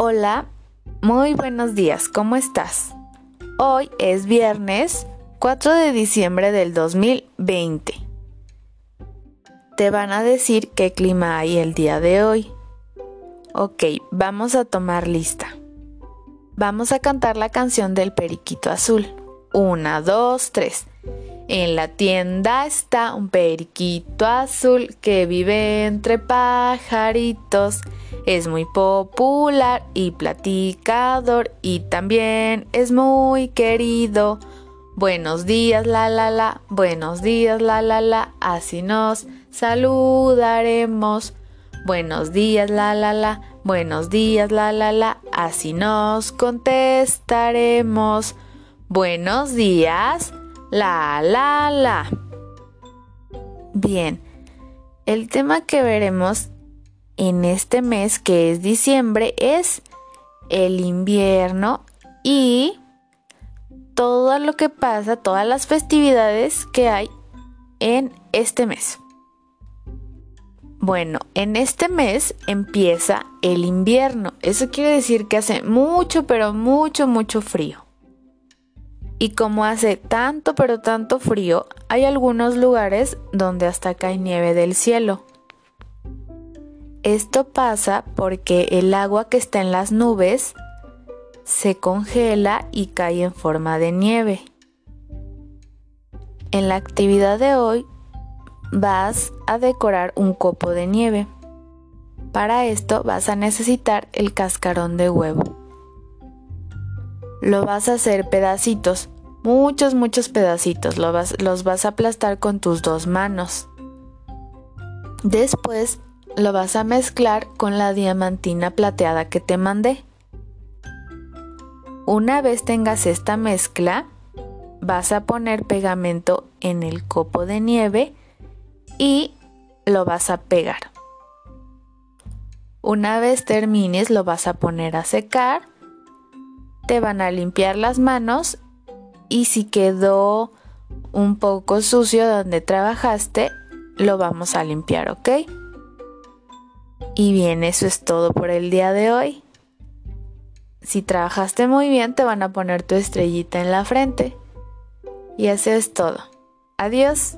Hola, muy buenos días, ¿cómo estás? Hoy es viernes 4 de diciembre del 2020. Te van a decir qué clima hay el día de hoy. Ok, vamos a tomar lista. Vamos a cantar la canción del periquito azul. Una, dos, tres. En la tienda está un periquito azul que vive entre pajaritos. Es muy popular y platicador y también es muy querido. Buenos días, la la la, buenos días, la la la, así nos saludaremos. Buenos días, la la la, buenos días, la la la, así nos contestaremos. Buenos días, la, la, la. Bien, el tema que veremos en este mes que es diciembre es el invierno y todo lo que pasa, todas las festividades que hay en este mes. Bueno, en este mes empieza el invierno. Eso quiere decir que hace mucho, pero mucho, mucho frío. Y como hace tanto pero tanto frío, hay algunos lugares donde hasta cae nieve del cielo. Esto pasa porque el agua que está en las nubes se congela y cae en forma de nieve. En la actividad de hoy vas a decorar un copo de nieve. Para esto vas a necesitar el cascarón de huevo. Lo vas a hacer pedacitos, muchos, muchos pedacitos. los vas a aplastar con tus dos manos. Después lo vas a mezclar con la diamantina plateada que te mandé. Una vez tengas esta mezcla, vas a poner pegamento en el copo de nieve y lo vas a pegar. Una vez termines, lo vas a poner a secar te van a limpiar las manos y si quedó un poco sucio donde trabajaste, lo vamos a limpiar, ¿ok? Y bien, eso es todo por el día de hoy. Si trabajaste muy bien, te van a poner tu estrellita en la frente. Y eso es todo. Adiós.